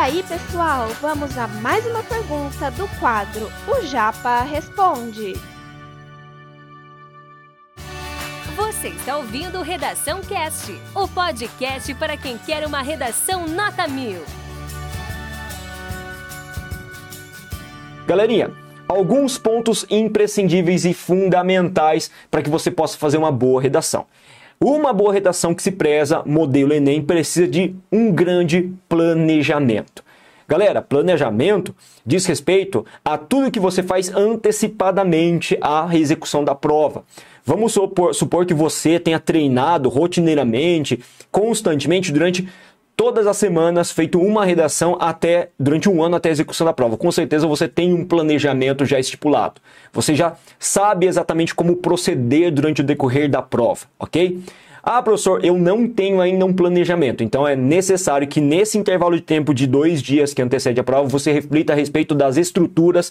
aí, pessoal, vamos a mais uma pergunta do quadro O Japa Responde. Você está ouvindo Redação Cast, o podcast para quem quer uma redação nota mil. Galerinha, alguns pontos imprescindíveis e fundamentais para que você possa fazer uma boa redação. Uma boa redação que se preza, modelo Enem, precisa de um grande planejamento. Galera, planejamento diz respeito a tudo que você faz antecipadamente à execução da prova. Vamos supor, supor que você tenha treinado rotineiramente, constantemente durante todas as semanas, feito uma redação até durante um ano até a execução da prova. Com certeza você tem um planejamento já estipulado. Você já sabe exatamente como proceder durante o decorrer da prova, ok? Ah, professor, eu não tenho ainda um planejamento. Então é necessário que nesse intervalo de tempo de dois dias que antecede a prova, você reflita a respeito das estruturas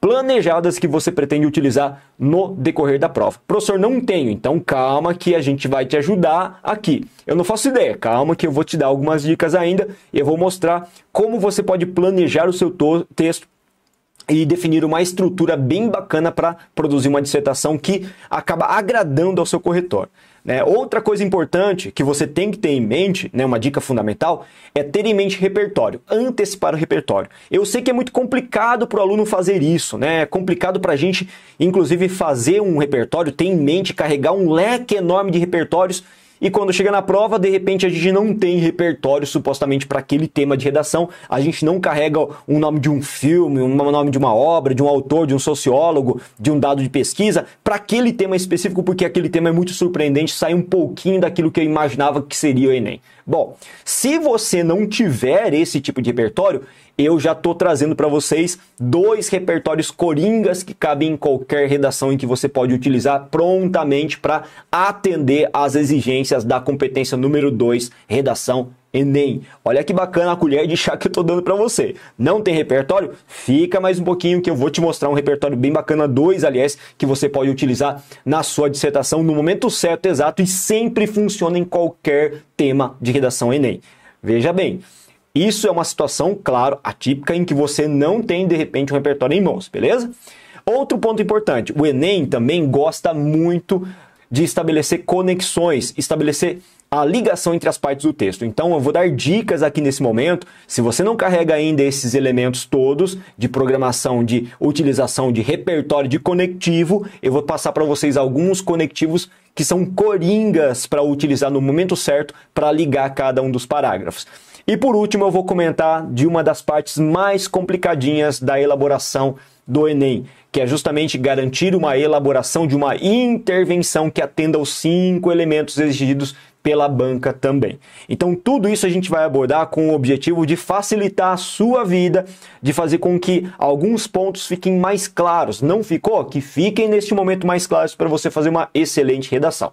planejadas que você pretende utilizar no decorrer da prova. Professor, não tenho, então calma que a gente vai te ajudar aqui. Eu não faço ideia, calma que eu vou te dar algumas dicas ainda e eu vou mostrar como você pode planejar o seu texto e definir uma estrutura bem bacana para produzir uma dissertação que acaba agradando ao seu corretor. Né? Outra coisa importante que você tem que ter em mente, né, uma dica fundamental, é ter em mente repertório, antecipar o repertório. Eu sei que é muito complicado para o aluno fazer isso, né? é complicado para a gente, inclusive, fazer um repertório, ter em mente, carregar um leque enorme de repertórios e quando chega na prova, de repente a gente não tem repertório supostamente para aquele tema de redação, a gente não carrega um nome de um filme, um nome de uma obra, de um autor, de um sociólogo, de um dado de pesquisa para aquele tema específico, porque aquele tema é muito surpreendente, sai um pouquinho daquilo que eu imaginava que seria o Enem. Bom, se você não tiver esse tipo de repertório, eu já estou trazendo para vocês dois repertórios coringas que cabem em qualquer redação em que você pode utilizar prontamente para atender às exigências da competência número 2, redação Enem. Olha que bacana a colher de chá que eu estou dando para você. Não tem repertório? Fica mais um pouquinho que eu vou te mostrar um repertório bem bacana, dois, aliás, que você pode utilizar na sua dissertação no momento certo, exato e sempre funciona em qualquer tema de redação Enem. Veja bem, isso é uma situação, claro, atípica em que você não tem de repente um repertório em mãos, beleza? Outro ponto importante, o Enem também gosta muito de estabelecer conexões, estabelecer a ligação entre as partes do texto. Então eu vou dar dicas aqui nesse momento. Se você não carrega ainda esses elementos todos de programação, de utilização de repertório de conectivo, eu vou passar para vocês alguns conectivos que são coringas para utilizar no momento certo para ligar cada um dos parágrafos. E por último, eu vou comentar de uma das partes mais complicadinhas da elaboração do Enem, que é justamente garantir uma elaboração de uma intervenção que atenda aos cinco elementos exigidos pela banca também. Então, tudo isso a gente vai abordar com o objetivo de facilitar a sua vida, de fazer com que alguns pontos fiquem mais claros. Não ficou? Que fiquem neste momento mais claros para você fazer uma excelente redação.